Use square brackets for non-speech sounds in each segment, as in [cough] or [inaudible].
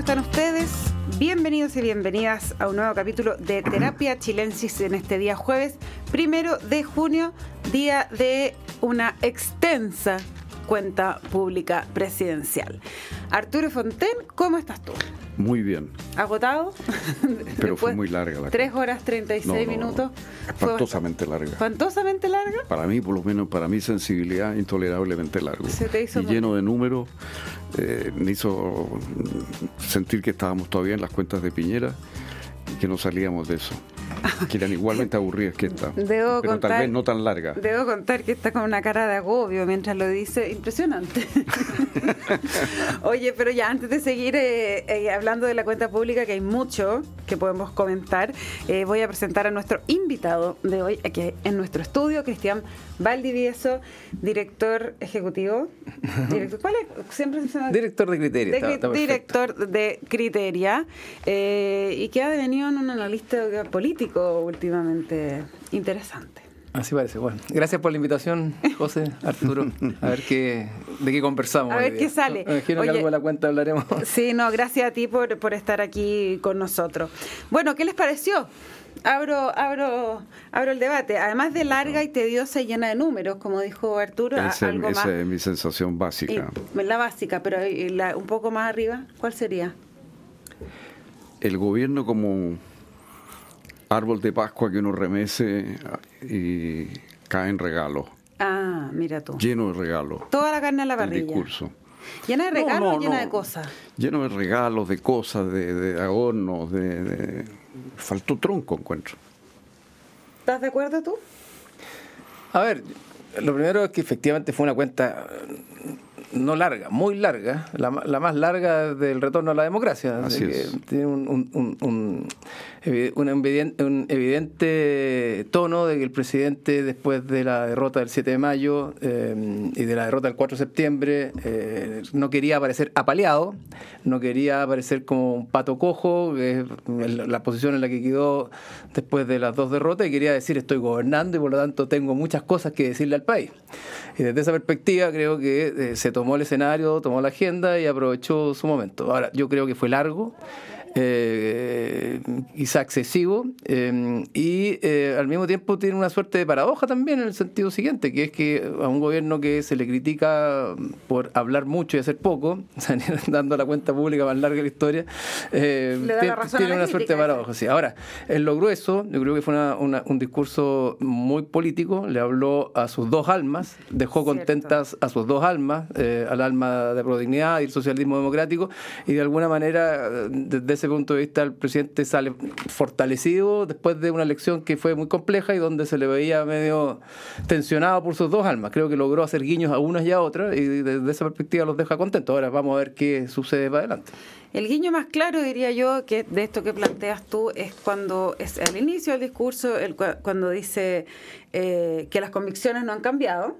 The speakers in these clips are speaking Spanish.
están ustedes? Bienvenidos y bienvenidas a un nuevo capítulo de [clears throat] Terapia Chilensis en este día jueves, primero de junio, día de una extensa cuenta pública presidencial. Arturo Fonten, ¿cómo estás tú? Muy bien. ¿Agotado? [laughs] Pero fue muy larga la 3 horas 36 minutos. Espantosamente larga. ¿Espantosamente larga? Para mí, por lo menos, para mi sensibilidad, intolerablemente largo. Se te hizo y lleno de números, eh, me hizo sentir que estábamos todavía en las cuentas de Piñera y que no salíamos de eso [laughs] que eran igualmente aburridas que esta. Debo pero tal vez no tan larga. Debo contar que está con una cara de agobio mientras lo dice. Impresionante. [laughs] [laughs] Oye, pero ya antes de seguir eh, eh, hablando de la cuenta pública, que hay mucho que podemos comentar, eh, voy a presentar a nuestro invitado de hoy aquí en nuestro estudio, Cristian Valdivieso, director ejecutivo. [laughs] ¿Cuál es? Siempre se llama... Director de Criteria. director de Criteria y que ha devenido en un analista político últimamente interesante. Así parece. Bueno, gracias por la invitación, José, Arturo. A ver qué, de qué conversamos. A ver qué sale. Me imagino que algo de la cuenta hablaremos. [laughs] Sí, no, gracias a ti por, por estar aquí con nosotros. Bueno, ¿qué les pareció? Abro, abro, abro el debate. Además de larga y tediosa y llena de números, como dijo Arturo. esa es mi sensación básica. la básica, pero un poco más arriba, ¿cuál sería? El gobierno como árbol de Pascua que uno remece y cae en regalos. Ah, mira tú. Lleno de regalos. Toda la carne a la parrilla. discurso. ¿Llena de regalos o llena de cosas? Lleno de regalos, de cosas, de, de adornos, de, Faltó tronco, encuentro. ¿Estás de acuerdo tú? A ver, lo primero es que efectivamente fue una cuenta no larga, muy larga, la, más larga del retorno a la democracia. Así tiene un, un, un, evidente, tono de que el presidente, después de la derrota del 7 de mayo eh, y de la derrota del 4 de septiembre, eh, no quería aparecer apaleado, no quería aparecer como un pato cojo, que es la posición en la que quedó después de las dos derrotas, y quería decir estoy gobernando y por lo tanto tengo muchas cosas que decirle al país. Y desde esa perspectiva creo que eh, se tomó el escenario, tomó la agenda y aprovechó su momento. Ahora, yo creo que fue largo, eh, quizá excesivo, eh, y eh, al mismo tiempo tiene una suerte de paradoja también en el sentido siguiente, que es que a un gobierno que se le critica por hablar mucho y hacer poco, [laughs] dando la cuenta pública más larga de la historia, eh, tiene una suerte de paradoja. Sí. Ahora, en lo grueso, yo creo que fue un discurso muy político, le habló a sus dos almas, dejó contentas a sus dos almas, al alma de prodignidad y el socialismo democrático, y de alguna manera, desde ese punto de vista el presidente sale fortalecido después de una elección que fue muy compleja y donde se le veía medio tensionado por sus dos almas. Creo que logró hacer guiños a unas y a otras y desde esa perspectiva los deja contentos. Ahora vamos a ver qué sucede para adelante. El guiño más claro, diría yo, que de esto que planteas tú es cuando es al inicio del discurso, el, cuando dice eh, que las convicciones no han cambiado.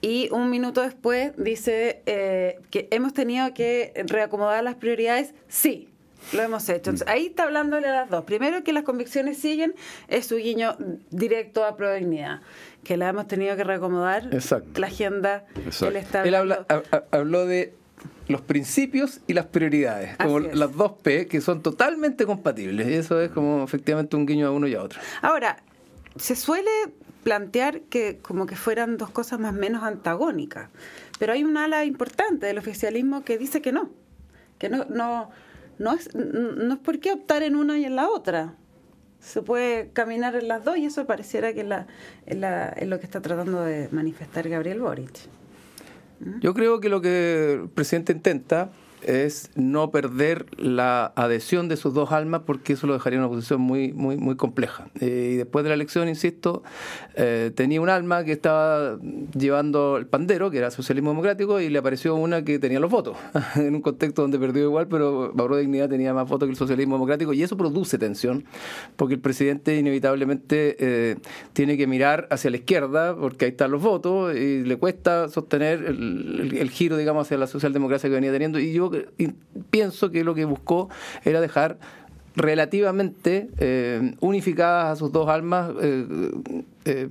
Y un minuto después dice eh, que hemos tenido que reacomodar las prioridades. Sí, lo hemos hecho. ahí está hablándole a las dos. Primero, que las convicciones siguen, es su guiño directo a Prodignidad, que la hemos tenido que reacomodar. La agenda Él, está Él habló de los principios y las prioridades, como las dos P, que son totalmente compatibles. Y eso es como efectivamente un guiño a uno y a otro. Ahora, se suele plantear que como que fueran dos cosas más o menos antagónicas, pero hay un ala importante del oficialismo que dice que no, que no, no no es, no es por qué optar en una y en la otra. Se puede caminar en las dos y eso pareciera que es, la, es, lo que está tratando de manifestar Gabriel Boric. Yo creo que lo que el presidente intenta es no perder la adhesión de sus dos almas porque eso lo dejaría en una posición muy muy muy compleja. Eh, y después de la elección, insisto, eh, tenía un alma que estaba llevando el pandero, que era socialismo democrático, y le apareció una que tenía los votos, [laughs] en un contexto donde perdió igual, pero Mauro Dignidad tenía más votos que el socialismo democrático, y eso produce tensión, porque el presidente inevitablemente eh, tiene que mirar hacia la izquierda, porque ahí están los votos, y le cuesta sostener el, el giro, digamos, hacia la socialdemocracia que venía teniendo, y yo pienso que lo que buscó era dejar relativamente eh, unificadas a sus dos almas, eh, eh,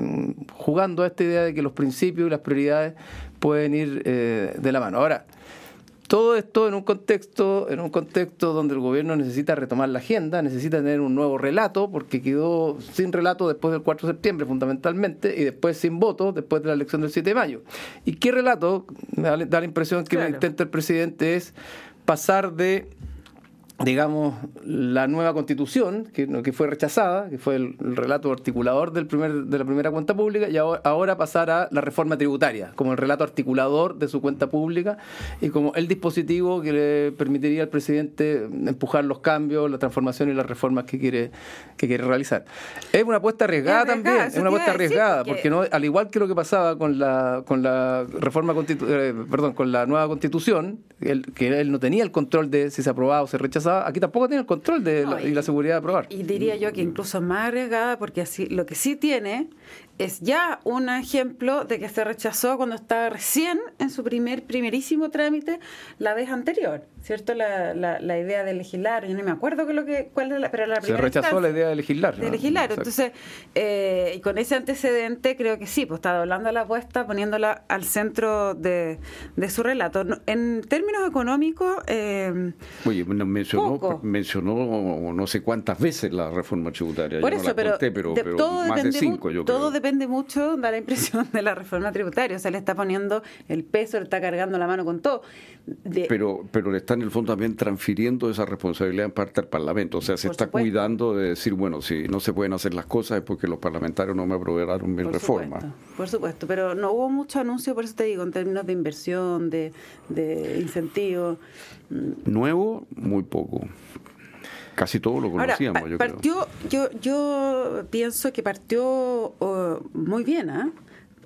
jugando a esta idea de que los principios y las prioridades pueden ir de la mano. Ahora, Todo esto en un contexto, en un contexto donde el gobierno necesita retomar la agenda, necesita tener un nuevo relato, porque quedó sin relato después del 4 de septiembre fundamentalmente, y después sin voto después de la elección del 7 de mayo. ¿Y qué relato? Da, la impresión que lo intenta el presidente es pasar de digamos, la nueva constitución, que, que fue rechazada, que fue el, relato articulador del primer, de la primera cuenta pública, y ahora, ahora, pasar a la reforma tributaria, como el relato articulador de su cuenta pública y como el dispositivo que le permitiría al presidente empujar los cambios, la transformación y las reformas que quiere, que quiere realizar. Es una apuesta arriesgada, también, es una apuesta arriesgada, porque... no, al igual que lo que pasaba con la, con la reforma eh, perdón, con la nueva constitución, que él no tenía el control de si se aprobaba o se rechazaba, aquí tampoco tiene el control de y, la seguridad de aprobar. Y diría yo que incluso más arriesgada, porque así lo que sí tiene es ya un ejemplo de que se rechazó cuando estaba recién en su primer primerísimo trámite la vez anterior, ¿cierto? La, la, idea de legislar, yo no me acuerdo que lo que, cuál era la, pero la Se rechazó la idea de legislar. De legislar, entonces, eh, y con ese antecedente creo que sí, pues está doblando la apuesta, poniéndola al centro de, de su relato. En términos económicos... Eh, Oye, mencionó, mencionó no sé cuántas veces la reforma tributaria. Por eso, pero, todo más de cinco, yo creo. Depende mucho, da la impresión, de la reforma tributaria. O sea, le está poniendo el peso, le está cargando la mano con todo. Pero, pero le está en el fondo también transfiriendo esa responsabilidad en parte al Parlamento. O sea, se está cuidando de decir, bueno, si no se pueden hacer las cosas es porque los parlamentarios no me aprobaron mi reforma. por supuesto, pero no hubo mucho anuncio, por eso te digo, en términos de inversión, de, de incentivo. Nuevo, muy poco casi todo lo conocíamos. yo partió, Yo, yo pienso que partió oh, muy bien, ¿ah?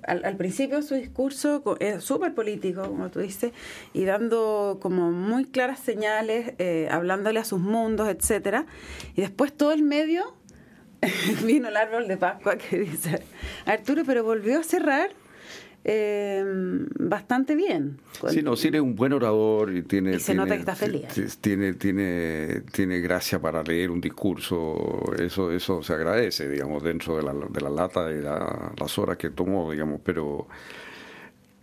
Al, principio su discurso es súper político, como tú dices, y dando como muy claras señales, eh, hablándole a sus mundos, etcétera. Y después todo el medio [laughs] vino el árbol de Pascua que dice, Arturo, pero volvió a cerrar eh, bastante bien. Sí, no, sí, un buen orador y tiene... se nota que está feliz. Tiene, tiene, tiene gracia para leer un discurso, eso, eso se agradece, digamos, dentro de la, de la lata y las horas que tomó, digamos, pero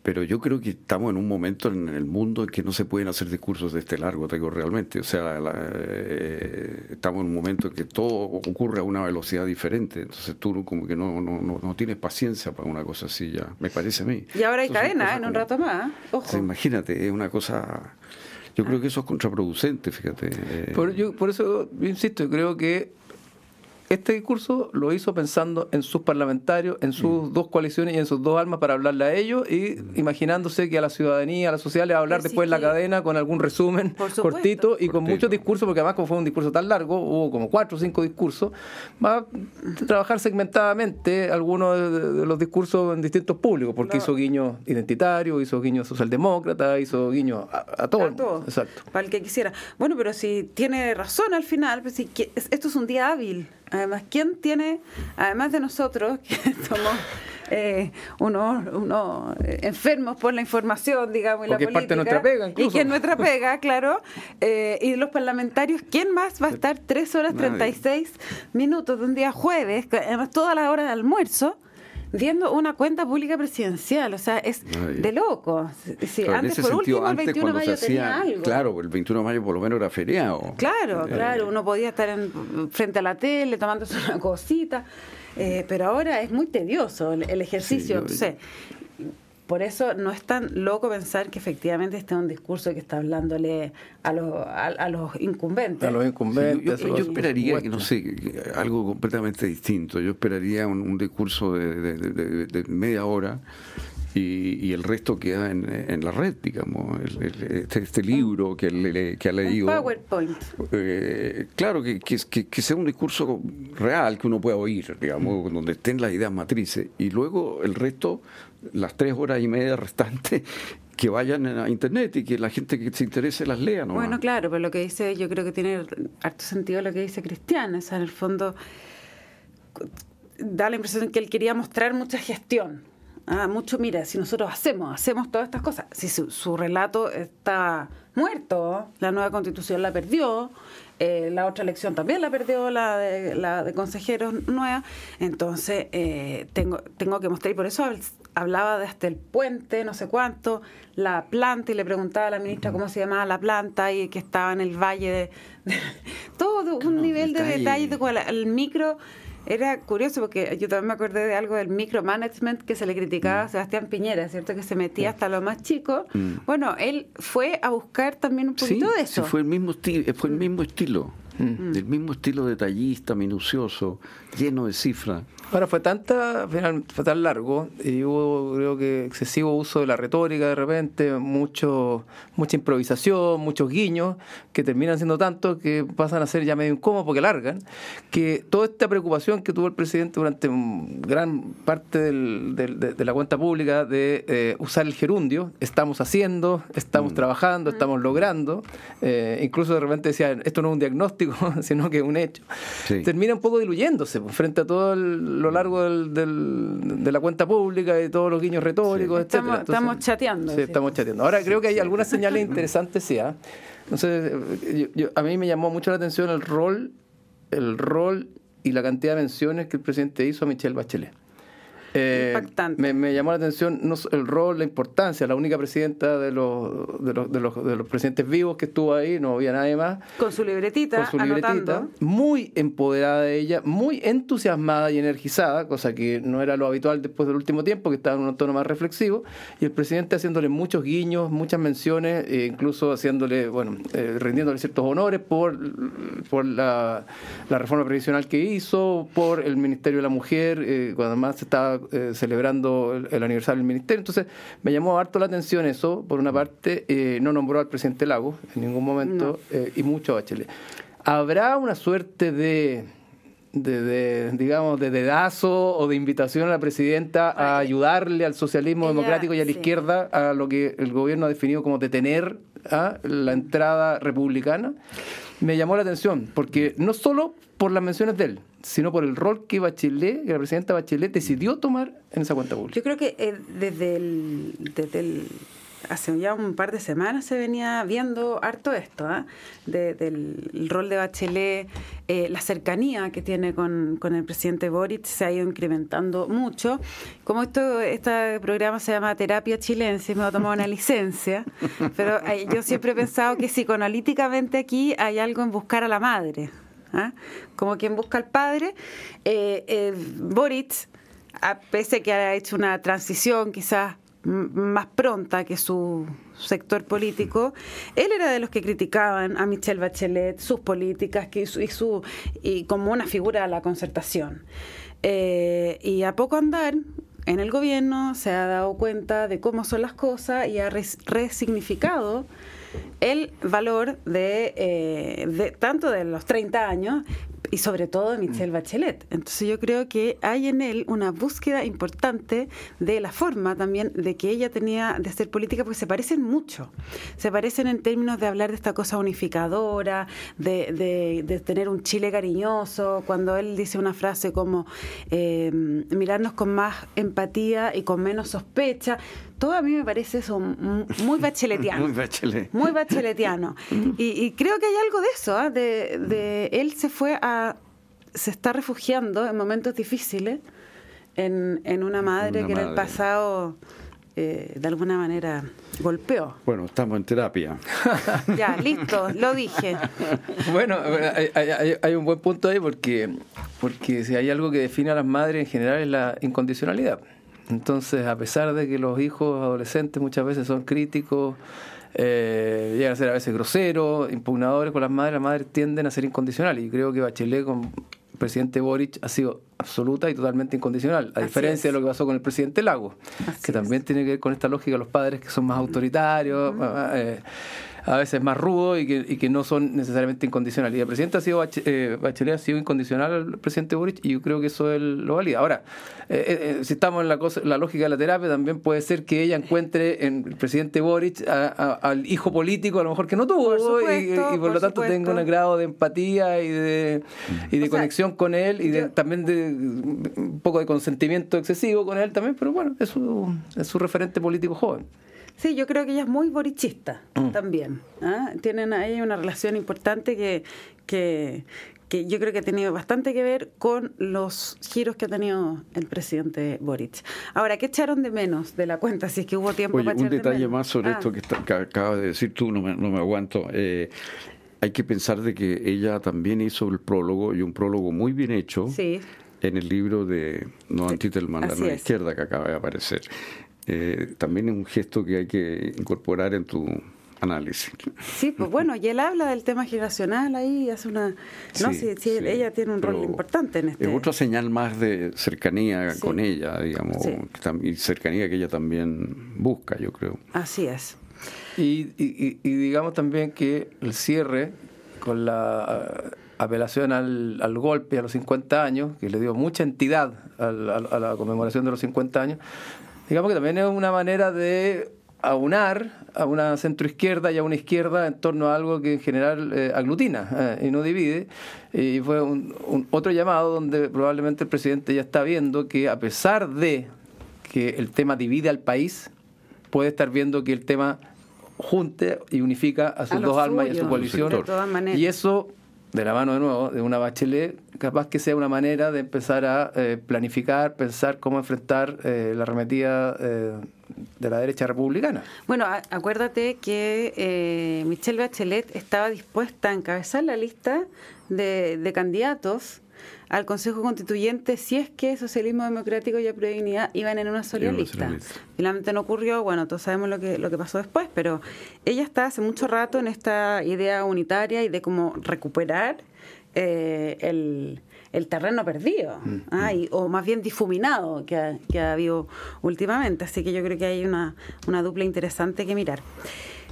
pero yo creo que estamos en un momento en el mundo en que no se pueden hacer discursos de este largo, te digo realmente. O sea, eh, estamos en un momento en que todo ocurre a una velocidad diferente. Entonces tú como que no, no, no, tienes paciencia para una cosa así ya, me parece a mí. Y ahora hay cadena, ¿eh? en un rato más. Ojo. imagínate, es una cosa... Yo creo que eso es contraproducente, fíjate. Por, yo, por eso, insisto, creo que este discurso lo hizo pensando en sus parlamentarios, en sus mm. dos coaliciones y en sus dos almas para hablarle a ellos y mm. imaginándose que a la ciudadanía, a la sociedad le va a hablar después en la cadena con algún resumen cortito y con muchos discursos, porque además como fue un discurso tan largo, hubo como cuatro o cinco discursos, va a trabajar segmentadamente algunos de, los discursos en distintos públicos, porque hizo guiño identitario, hizo guiño socialdemócrata, hizo guiño a, todo. Exacto. Para el que quisiera. Bueno, pero si tiene razón al final, pues, si, esto es un día hábil. Además, ¿quién tiene, además de nosotros, [laughs] que somos eh, unos, unos enfermos por la información, digamos, y la política. Parte nuestra pega, Y que es nuestra pega, [laughs] claro. Eh, y los parlamentarios, ¿quién más va a estar tres horas 36 minutos de un día jueves, además toda la hora de almuerzo? Viendo una cuenta pública presidencial, o sea, es de loco. Sí, antes, por último, el 21 de mayo tenía algo. Claro, el 21 de mayo por lo menos era feriado. Claro, eh, claro, uno podía estar en, frente a la tele tomándose una cosita, eh, pero ahora es muy tedioso el, ejercicio. no sé, por eso no es tan loco pensar que efectivamente este es un discurso que está hablándole a los, a, los incumbentes. A los incumbentes. yo, esperaría, que no sé, algo completamente distinto. Yo esperaría un, discurso de, media hora y, el resto queda en, la red, digamos. este, este, libro que, que ha leído. Un PowerPoint. Eh, claro, que, que, sea un discurso real que uno pueda oír, digamos, donde estén las ideas matrices. Y luego el resto las tres horas y media restantes [laughs] que vayan a internet y que la gente que se interese las lea. ¿no? Bueno, claro, pero lo que dice, yo creo que tiene harto sentido lo que dice Cristian, o sea, en el fondo da la impresión que él quería mostrar mucha gestión. Ah, mucho, mira, si nosotros hacemos, hacemos todas estas cosas, si su, relato está muerto, la nueva constitución la perdió, eh, la otra elección también la perdió la de, la de consejeros nueva, entonces eh, tengo, tengo que mostrar, y por eso hablaba de hasta el puente, no sé cuánto, la planta, y le preguntaba a la ministra cómo se llamaba la planta y que estaba en el valle de... [laughs] todo un nivel de detalle, de el micro... Era curioso porque yo también me acordé de algo del micromanagement que se le criticaba a mm. Sebastián Piñera, ¿cierto? Que se metía hasta lo más chico. Mm. Bueno, él fue a buscar también un poquito de eso. Sí, fue el mismo, fue el mismo estilo. Mm. El mismo estilo detallista, minucioso, lleno de cifras. Ahora fue tanta, final, fue tan largo y hubo creo que excesivo uso de la retórica de repente, mucho, mucha improvisación, muchos guiños que terminan siendo tantos que pasan a ser ya medio incómodos porque largan, que toda esta preocupación que tuvo el presidente durante gran parte del, de, la cuenta pública de eh, usar el gerundio, estamos haciendo, estamos mm. trabajando, estamos logrando, eh, incluso de repente decían, esto no es un diagnóstico, [laughs] sino que es un hecho, termina un poco diluyéndose frente a todo lo largo del, de la cuenta pública y todos los guiños retóricos, etcétera. Estamos, chateando. Sí, estamos chateando. Ahora creo que hay algunas señales [laughs] interesantes, sí. ¿ah? Entonces, a mí me llamó mucho la atención el rol, el rol y la cantidad de menciones que el presidente hizo a Michelle Bachelet. Eh, me, llamó la atención no, el rol, la importancia, la única presidenta de los, de los, de, los, de los presidentes vivos que estuvo ahí, no había nadie más. Con su libretita, con su libretita, muy empoderada de ella, muy entusiasmada y energizada, cosa que no era lo habitual después del último tiempo, que estaba en un tono más reflexivo, y el presidente haciéndole muchos guiños, muchas menciones, e incluso haciéndole, bueno, eh, rindiéndole ciertos honores por, por la, la, reforma previsional que hizo, por el Ministerio de la Mujer, eh, cuando más estaba eh, celebrando el, aniversario del ministerio. Entonces, me llamó harto la atención eso, por una parte, eh, no nombró al presidente Lago en ningún momento, eh, y mucho a Bachelet. ¿Habrá una suerte de, de, digamos, de dedazo o de invitación a la presidenta a ayudarle al socialismo democrático y a la izquierda a lo que el gobierno ha definido como detener a la entrada republicana? Me llamó la atención, porque no solo por las menciones de él, sino por el rol que Bachelet, que la presidenta Bachelet decidió tomar en esa cuenta pública. Yo creo que eh, desde, el, desde el, hace ya un par de semanas se venía viendo harto esto, ¿ah? del rol de Bachelet, eh, la cercanía que tiene con, con, el presidente Boric se ha ido incrementando mucho. Como esto, este programa se llama Terapia Chilense, me voy a tomar una licencia, pero eh, yo siempre he pensado que psicoanalíticamente aquí hay algo en buscar a la madre. ¿Ah? como quien busca al padre. Eh, eh, Boric, a pese que ha hecho una transición quizás más pronta que su sector político, él era de los que criticaban a Michelle Bachelet, sus políticas y, su, y, como una figura de la concertación. Eh, y a poco andar, en el gobierno se ha dado cuenta de cómo son las cosas y ha resignificado el valor de, eh, de, tanto de los 30 años y sobre todo de Michelle mm. Bachelet. Entonces yo creo que hay en él una búsqueda importante de la forma también de que ella tenía de hacer política, porque se parecen mucho. Se parecen en términos de hablar de esta cosa unificadora, de, de, tener un Chile cariñoso, cuando él dice una frase como eh, mirarnos con más empatía y con menos sospecha todo a mí me parece eso [laughs] muy bacheletiano. muy bachelet. Muy bacheletiano. y, creo que hay algo de eso, ¿ah? de, de, él se fue a, se está refugiando en momentos difíciles en, en una madre que en el pasado eh, de alguna manera golpeó. Bueno, estamos en terapia. [laughs] ya, listo, lo dije. Bueno, hay, hay, un buen punto ahí porque, porque si hay algo que define a las madres en general es la incondicionalidad. Entonces, a pesar de que los hijos adolescentes muchas veces son críticos, eh, llegan a ser a veces groseros, impugnadores con las madres, las madres tienden a ser incondicionales. Y creo que Bachelet con el presidente Boric ha sido absoluta y totalmente incondicional, a diferencia de lo que pasó con el presidente Lago, que también tiene que ver con esta lógica de los padres que son más autoritarios a veces más rudo y que, y que no son necesariamente incondicionales. Y el presidente ha sido eh, Bachelet ha sido incondicional al presidente Boric y yo creo que eso es lo valida. Ahora, eh, eh, si estamos en la, cosa, la lógica de la terapia, también puede ser que ella encuentre en el presidente Boric al hijo político a lo mejor que no tuvo y, por, lo tanto tenga un grado de empatía y de, y de conexión con él y también de un poco de consentimiento excesivo con él también, pero bueno, es es su referente político joven. Sí, yo creo que ella es muy borichista mm. también. ¿ah? Tienen ahí una relación importante que, que, que yo creo que ha tenido bastante que ver con los giros que ha tenido el presidente Boric. Ahora, ¿qué echaron de menos de la cuenta? Si es que hubo tiempo Oye, para un echar de detalle menos? más sobre Ah, esto que, está- que acabas de decir tú, no me, no me aguanto. Eh, hay que pensar de que ella también hizo el prólogo y un prólogo muy bien hecho Sí. en el libro de No Sí, Antitelman, la nueva izquierda que acaba de aparecer. Eh, también es un gesto que hay que incorporar en tu análisis. Sí, pues bueno, y él habla del tema generacional ahí, hace una... No, Sí, sí, ella tiene un rol importante en este... Es otra señal más de cercanía Sí. con ella, digamos, y cercanía que ella también busca, yo creo. Así es. Y, y- y- y digamos también que el cierre con la eh, apelación al, al golpe a los 50 años, que le dio mucha entidad al- al- a la conmemoración de los 50 años, digamos que también es una manera de aunar a una centroizquierda y a una izquierda en torno a algo que en general eh, aglutina eh, y no divide. Y fue un, un- otro llamado donde probablemente el presidente ya está viendo que a pesar de que el tema divide al país, puede estar viendo que el tema junte y unifica a sus A dos almas y a su coalición. de todas maneras. Y eso, de la mano de nuevo, de una bachelet, capaz que sea una manera de empezar a eh, planificar, pensar cómo enfrentar eh, la arremetida eh, de la derecha republicana. Bueno, acuérdate que eh, Michelle Bachelet estaba dispuesta a encabezar la lista de, de candidatos al Consejo Constituyente si es que Socialismo Democrático y Dignidad iban en una lista. sola lista. Finalmente no ocurrió, bueno, todos sabemos lo que, lo que pasó después, pero ella está hace mucho rato en esta idea unitaria y de cómo recuperar eh, el, el terreno perdido, Mm, ah, y- o más bien difuminado que ha, que ha habido últimamente. Así que yo creo que hay una, una dupla interesante que mirar.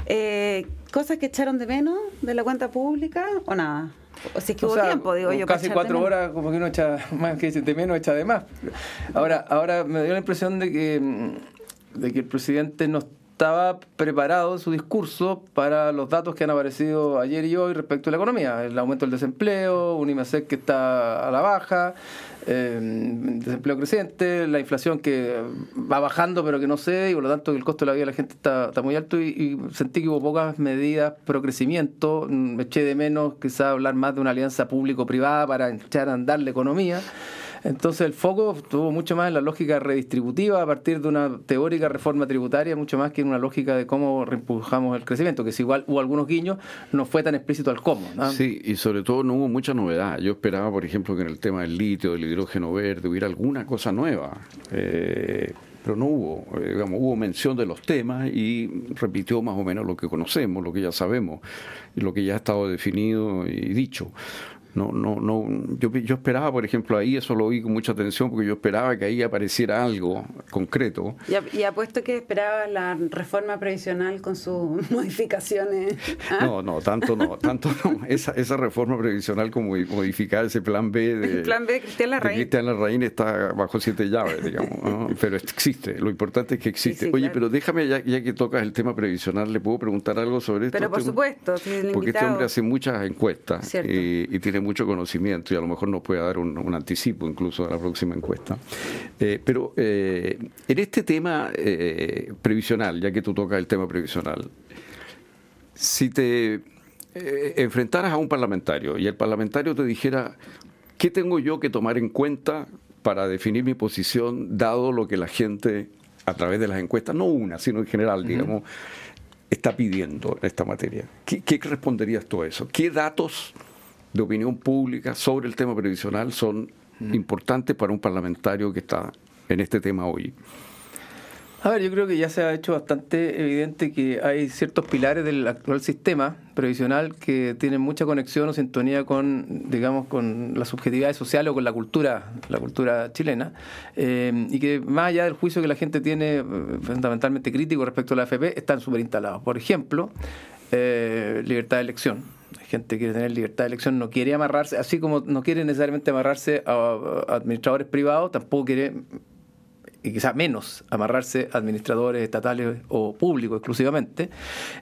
Eh, ¿Cosas que echaron de menos de la cuenta pública o nada? O si es que O hubo sea, tiempo, digo yo. Casi cuatro menos. horas, como que uno echa más que de menos, echa de más. Ahora, ahora me dio la impresión de que, mm, de que el presidente no estaba preparado su discurso para los datos que han aparecido ayer y hoy respecto a la economía. El aumento del desempleo, un IMASEC que está a la baja, eh, desempleo creciente, la inflación que va bajando pero que no cede y por lo tanto el costo de la vida de la gente está, muy alto y, y sentí que hubo pocas medidas pro crecimiento. Mm, Me eché de menos quizá hablar más de una alianza público-privada para echar a andar la economía. Entonces el foco estuvo mucho más en la lógica redistributiva a partir de una teórica reforma tributaria, mucho más que en una lógica de cómo reimpulsamos el crecimiento, que si igual hubo algunos guiños, no fue tan explícito al cómo. ¿no? Sí, y sobre todo no hubo mucha novedad. Yo esperaba, por ejemplo, que en el tema del litio, del hidrógeno verde, hubiera alguna cosa nueva. Eh, pero no hubo, Eh, digamos, hubo mención de los temas y repitió más o menos lo que conocemos, lo que ya sabemos, lo que ya ha estado definido y dicho. No, no, no. Yo, yo esperaba, por ejemplo, ahí eso lo vi con mucha atención porque yo esperaba que ahí apareciera algo concreto. Y, y apuesto que esperaba la reforma previsional con sus [laughs] modificaciones. ¿ah? No, no, tanto no, tanto no. Esa, esa reforma previsional como modificar ese plan B de, El plan B de Cristian Larraín. de Cristian Larraín está bajo siete llaves, digamos. ¿no? Pero existe, lo importante es que existe. Sí, sí, Oye, claro. pero déjame, ya, ya que tocas el tema previsional, ¿le puedo preguntar algo sobre esto? Pero por Este- supuesto, si Porque este hombre hace muchas encuestas Cierto. y, y tiene mucho conocimiento y a lo mejor nos puede dar un, un anticipo incluso de la próxima encuesta. Eh, pero eh, en este tema eh, previsional, ya que tú tocas el tema previsional, si te enfrentaras a un parlamentario y el parlamentario te dijera, ¿qué tengo yo que tomar en cuenta para definir mi posición dado lo que la gente a través de las encuestas, no una, sino en general, digamos, está pidiendo en esta materia? ¿Qué, qué responderías tú a eso? ¿Qué datos de opinión pública sobre el tema previsional son importantes para un parlamentario que está en este tema hoy? A ver, yo creo que ya se ha hecho bastante evidente que hay ciertos pilares del actual sistema previsional que tienen mucha conexión o sintonía con, digamos, con las subjetividades sociales o con la cultura, la cultura chilena, eh, y que más allá del juicio que la gente tiene eh, fundamentalmente crítico respecto a la AFP, están súper instalados. Por ejemplo, eh, libertad de elección. Gente quiere tener libertad de elección, no quiere amarrarse, así como no quiere necesariamente amarrarse a, administradores privados, tampoco quiere y quizá menos amarrarse a administradores estatales o públicos exclusivamente.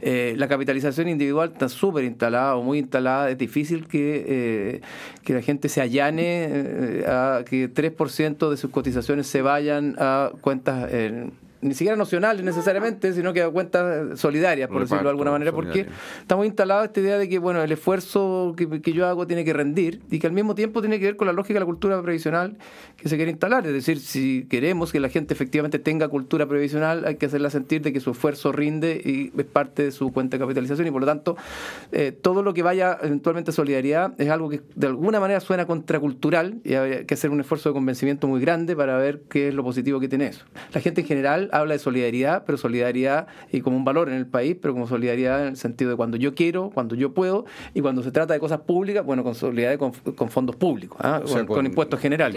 Eh, la capitalización individual está súper instalada o muy instalada. Es difícil que, eh, que la gente se allane eh, a que 3% de sus cotizaciones se vayan a cuentas en ni siquiera nocionales necesariamente, sino que a cuentas solidarias, por decirlo de alguna manera, porque estamos instalados esta idea de que bueno el esfuerzo que, que, yo hago tiene que rendir y que al mismo tiempo tiene que ver con la lógica de la cultura previsional que se quiere instalar. Es decir, si queremos que la gente efectivamente tenga cultura previsional, hay que hacerla sentir de que su esfuerzo rinde y es parte de su cuenta de capitalización y por lo tanto eh, todo lo que vaya eventualmente a solidaridad es algo que de alguna manera suena contracultural y hay que hacer un esfuerzo de convencimiento muy grande para ver qué es lo positivo que tiene eso. La gente en general habla de solidaridad, pero solidaridad y como un valor en el país, pero como solidaridad en el sentido de cuando yo quiero, cuando yo puedo y cuando se trata de cosas públicas, bueno, con solidaridad con, fondos públicos, ¿ah? con, impuestos generales.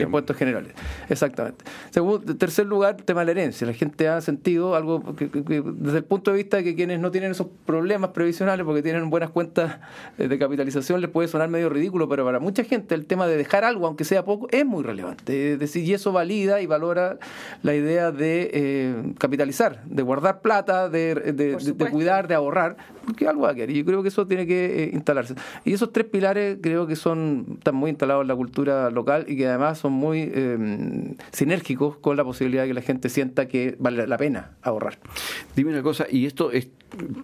Impuestos, generales, exactamente. Segundo, tercer lugar, tema de la herencia. La gente ha sentido algo que, desde el punto de vista de que quienes no tienen esos problemas previsionales porque tienen buenas cuentas eh, de capitalización les puede sonar medio ridículo, pero para mucha gente el tema de dejar algo, aunque sea poco, es muy relevante. Es decir, y eso valida y valora la idea de eh, capitalizar, de guardar plata, de, cuidar, de ahorrar, porque algo va a querer. Y yo creo que eso tiene que eh, instalarse. Y esos tres pilares creo que son están muy instalados en la cultura local y que además son muy eh, sinérgicos con la posibilidad de que la gente sienta que vale la pena ahorrar. Dime una cosa, y esto es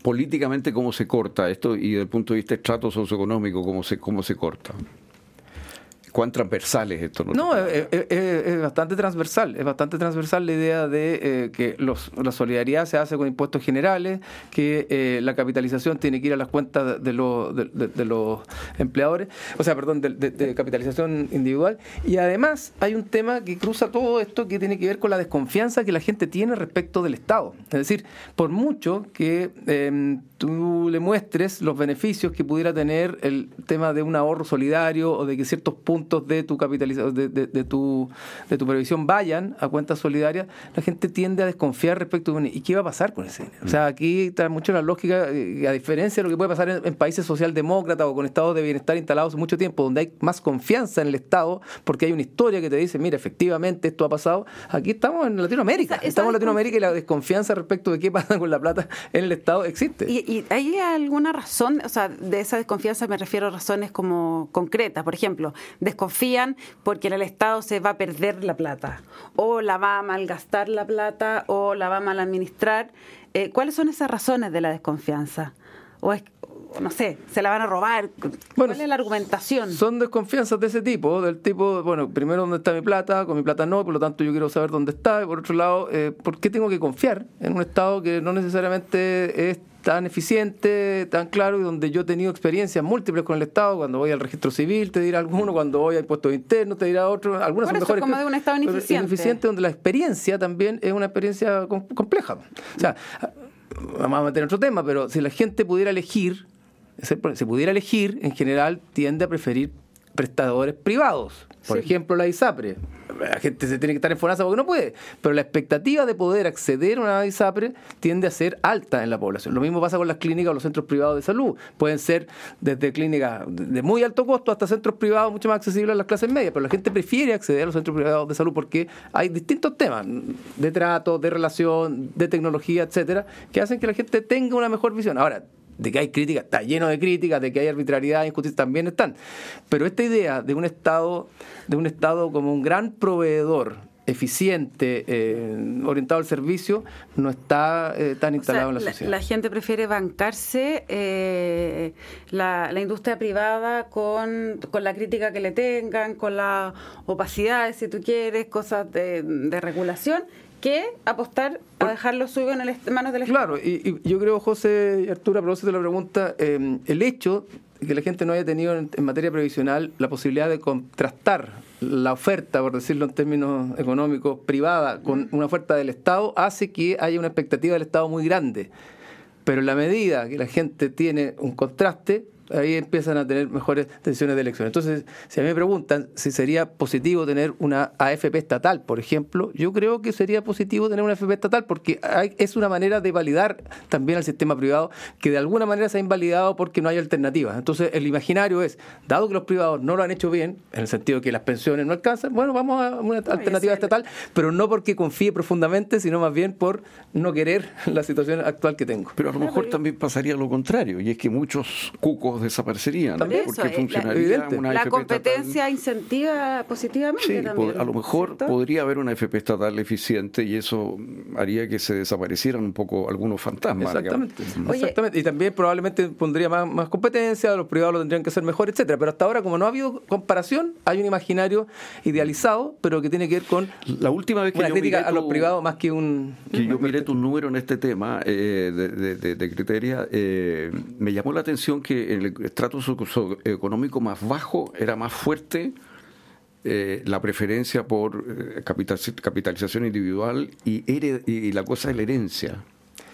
políticamente cómo se corta esto y desde el punto de vista estrato socioeconómico cómo se cómo se corta cuán transversal es esto. No, es, bastante transversal. Es bastante transversal la idea de eh, que los, la solidaridad se hace con impuestos generales, que eh, la capitalización tiene que ir a las cuentas de, los de, los empleadores, o sea, perdón, de, capitalización individual. Y además hay un tema que cruza todo esto que tiene que ver con la desconfianza que la gente tiene respecto del Estado. Es decir, por mucho que em, tú le muestres los beneficios que pudiera tener el tema de un ahorro solidario o de que ciertos puntos de tu capitalización, de, de, tu, de tu previsión vayan a cuentas solidarias, la gente tiende a desconfiar respecto de ¿y qué va a pasar con ese dinero? O sea, aquí está mucho la lógica, eh, a diferencia de lo que puede pasar en, países socialdemócratas o con estados de bienestar instalados hace mucho tiempo, donde hay más confianza en el Estado, porque hay una historia que te dice, mira, efectivamente esto ha pasado. Aquí estamos en Latinoamérica, estamos en Latinoamérica y la desconfianza respecto de qué pasa con la plata en el Estado existe. ¿Y, y hay alguna razón, o sea, de esa desconfianza me refiero a razones como concretas, por ejemplo, desconfían porque en el Estado se va a perder la plata, o la va a malgastar la plata, o la va a mal administrar. Eh, ¿Cuáles son esas razones de la desconfianza? ¿O es, no sé, se la van a robar. ¿Cuál es la argumentación? Son desconfianzas de ese tipo, del tipo, bueno, primero dónde está mi plata, con mi plata no, por lo tanto yo quiero saber dónde está, y por otro lado, eh, ¿por qué tengo que confiar en un Estado que no necesariamente es tan eficiente, tan claro y donde yo he tenido experiencias múltiples con el Estado, cuando voy al registro civil te dirá alguno, cuando voy a impuestos internos te dirá otro, algunas son mejores. como de un Estado ineficiente. ineficiente donde la experiencia también es una experiencia compleja. O sea, vamos a meter otro tema, pero si la gente pudiera elegir, se pudiera elegir, en general tiende a preferir prestadores privados. Por ejemplo, la ISAPRE. La gente se tiene que estar en FONASA porque no puede, pero la expectativa de poder acceder a una ISAPRE tiende a ser alta en la población. Lo mismo pasa con las clínicas o los centros privados de salud. Pueden ser desde clínicas de muy alto costo hasta centros privados mucho más accesibles a las clases medias, pero la gente prefiere acceder a los centros privados de salud porque hay distintos temas de trato, de relación, de tecnología, etcétera, que hacen que la gente tenga una mejor visión. Ahora, de que hay críticas, está lleno de críticas, de que hay arbitrariedad, injusticia, también están. Pero esta idea de un Estado, de un Estado como un gran proveedor eficiente, eh, orientado al servicio, no está eh, tan instalado en la, sociedad. La gente prefiere bancarse eh, la, industria privada con, la crítica que le tengan, con la opacidad, si tú quieres, cosas de, de regulación, que apostar a dejarlo suyo en, manos del Estado. Claro, y, yo creo, José y Arturo, a propósito de la pregunta, eh, el hecho de que la gente no haya tenido en, materia previsional la posibilidad de contrastar la oferta, por decirlo en términos económicos, privada con una oferta del Estado, hace que haya una expectativa del Estado muy grande. Pero en la medida que la gente tiene un contraste, ahí empiezan a tener mejores decisiones de elección. Entonces, si a mí me preguntan si sería positivo tener una AFP estatal, por ejemplo, yo creo que sería positivo tener una AFP estatal porque es una manera de validar también al sistema privado que de alguna manera se ha invalidado porque no hay alternativas. Entonces, el imaginario es, dado que los privados no lo han hecho bien, en el sentido de que las pensiones no alcanzan, bueno, vamos a una alternativa estatal, pero no porque confíe profundamente, sino más bien por no querer [laughs] la situación actual que tengo. Pero a lo mejor también pasaría lo contrario, y es que muchos cucos privados desaparecerían, eso, porque eh, la- funcionaría evidente. una la FP competencia incentiva positivamente. Sí, también. a lo mejor ¿cierto? podría haber una FP estatal eficiente y eso haría que se desaparecieran un poco algunos fantasmas. Exactamente, Oye- exactamente. Y también probablemente pondría más, más competencia, los privados lo tendrían que hacer mejor, etcétera. Pero hasta ahora, como no ha habido comparación, hay un imaginario idealizado, pero que tiene que ver con La última vez que una yo crítica miré a los tu- privados más que un... que yo miré tu número en este tema eh, de, de, de- de criteria, eh, me llamó la atención que en el estrato socioeconómico más bajo era más fuerte eh, la preferencia por eh, capital- capitalización individual y, y la cosa de la herencia.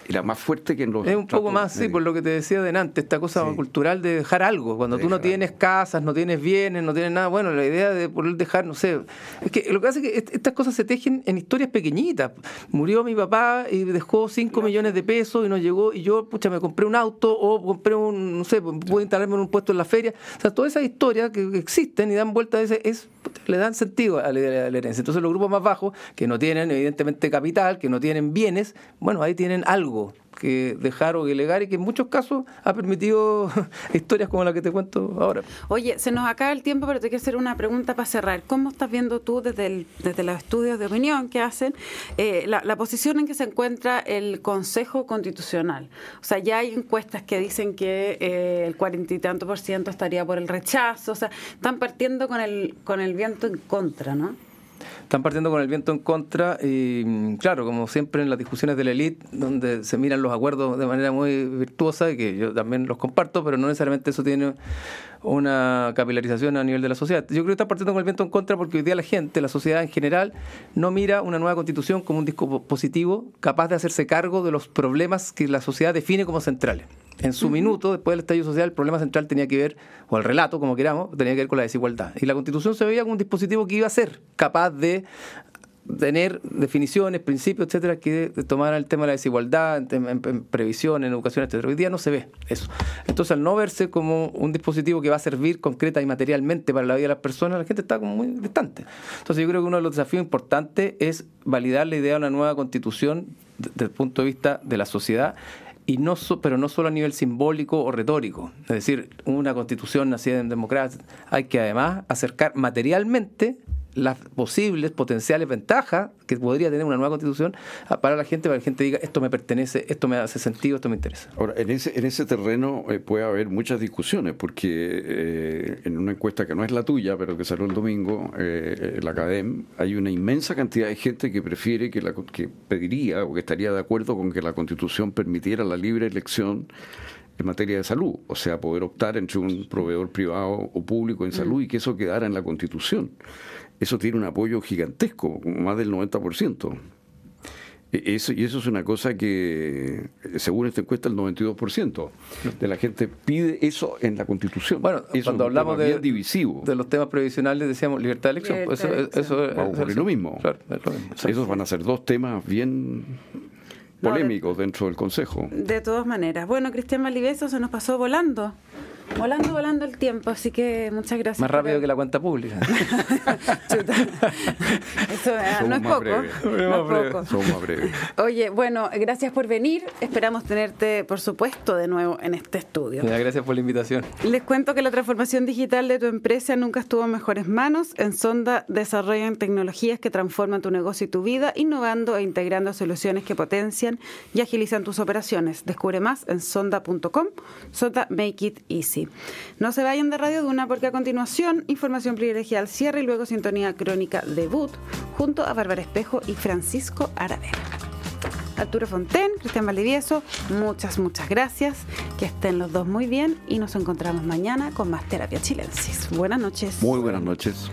Era más fuerte que en los... Es un poco más, sí, por lo que te decía de antes, esta cosa Sí. cultural de dejar algo. Cuando De tú no tienes casas, no tienes bienes, no tienes nada, bueno, la idea de poder dejar, no sé. Es que lo que hace es que est- estas cosas se tejen en historias pequeñitas. Murió mi papá y dejó 5 millones de pesos y nos llegó, y yo, pucha, me compré un auto o compré un, no sé, pude instalarme en un puesto en la feria. O sea, todas esas historias que existen y dan vuelta a ese, es, le dan sentido a la, herencia. Entonces, los grupos más bajos, que no tienen, evidentemente, capital, que no tienen bienes, bueno, ahí tienen algo que dejar o que legar y que en muchos casos ha permitido [laughs] historias como la que te cuento ahora. Oye, se nos acaba el tiempo, pero te quiero hacer una pregunta para cerrar. ¿Cómo estás viendo tú desde, desde los estudios de opinión que hacen eh, la, la posición en que se encuentra el Consejo Constitucional? O sea, ya hay encuestas que dicen que eh, el cuarenta y tanto por ciento estaría por el rechazo. O sea, están partiendo con el, con el viento en contra, ¿no? Están partiendo con el viento en contra y, mm, claro, como siempre en las discusiones de la élite, donde se miran los acuerdos de manera muy virtuosa y que yo también los comparto, pero no necesariamente eso tiene una capilarización a nivel de la sociedad. Yo creo que está partiendo con el viento en contra porque hoy día la gente, la sociedad en general, no mira una nueva constitución como un disco positivo capaz de hacerse cargo de los problemas que la sociedad define como centrales. En su minuto, después del estallido social, el problema central tenía que ver, o el relato, como queramos, tenía que ver con la desigualdad. Y la constitución se veía como un dispositivo que iba a ser capaz de tener definiciones, principios, etcétera, que tomaran el tema de la desigualdad, en, en- en previsión, en educación, etcétera. Hoy día no se ve eso. Entonces, al no verse como un dispositivo que va a servir concreta y materialmente para la vida de las personas, la gente está como muy distante. Entonces, yo creo que uno de los desafíos importantes es validar la idea de una nueva constitución de- desde el punto de vista de la sociedad y no so- pero no solo a nivel simbólico o retórico. Es decir, una constitución nacida en democracia, hay que además acercar materialmente las posibles, potenciales ventajas que podría tener una nueva constitución a- para la gente, para que la gente diga, esto me pertenece, esto me hace sentido, esto me interesa. Ahora, en ese, en ese terreno eh, puede haber muchas discusiones, porque eh, en una encuesta que no es la tuya, pero que salió el domingo, eh, la CADEM, hay una inmensa cantidad de gente que prefiere, que, la, que pediría o que estaría de acuerdo con que la Constitución permitiera la libre elección en materia de salud, o sea, poder optar entre un proveedor privado o público en salud y que eso quedara en la Constitución. Eso tiene un apoyo gigantesco, más del 90%. E- Eso, y eso es una cosa que, según esta encuesta, el 92% de la gente pide eso en la Constitución. Bueno, eso cuando hablamos de, divisivo. de los temas previsionales decíamos libertad de elección. Libertad Eso- de elección. eso es- Va a ocurrir lo mismo. Claro, es lo mismo. Esos van a ser dos temas bien No, de- polémicos dentro del Consejo. De todas maneras. Bueno, Cristian Valdivieso se nos pasó volando. Volando, volando el tiempo, así que muchas gracias. Más rápido el- que la cuenta pública. [laughs] Chuta. Eso ah, Somos no es poco. No es poco. Somos más breves. Oye, bueno, gracias por venir. Esperamos tenerte, por supuesto, de nuevo en este estudio. Ya, Gracias por la invitación. Les cuento que la transformación digital de tu empresa nunca estuvo en mejores manos. En Sonda desarrollan tecnologías que transforman tu negocio y tu vida, innovando e integrando soluciones que potencian y agilizan tus operaciones. Descubre más en sonda.com. Sonda Make It Easy. No se vayan de Radio Duna porque a continuación información privilegiada cierre y luego sintonía crónica debut junto a Bárbara Espejo y Francisco Aravena. Arturo Fonten, Cristian Valdivieso, muchas, muchas gracias. Que estén los dos muy bien y nos encontramos mañana con más Terapia Chilensis. Buenas noches. Muy buenas noches.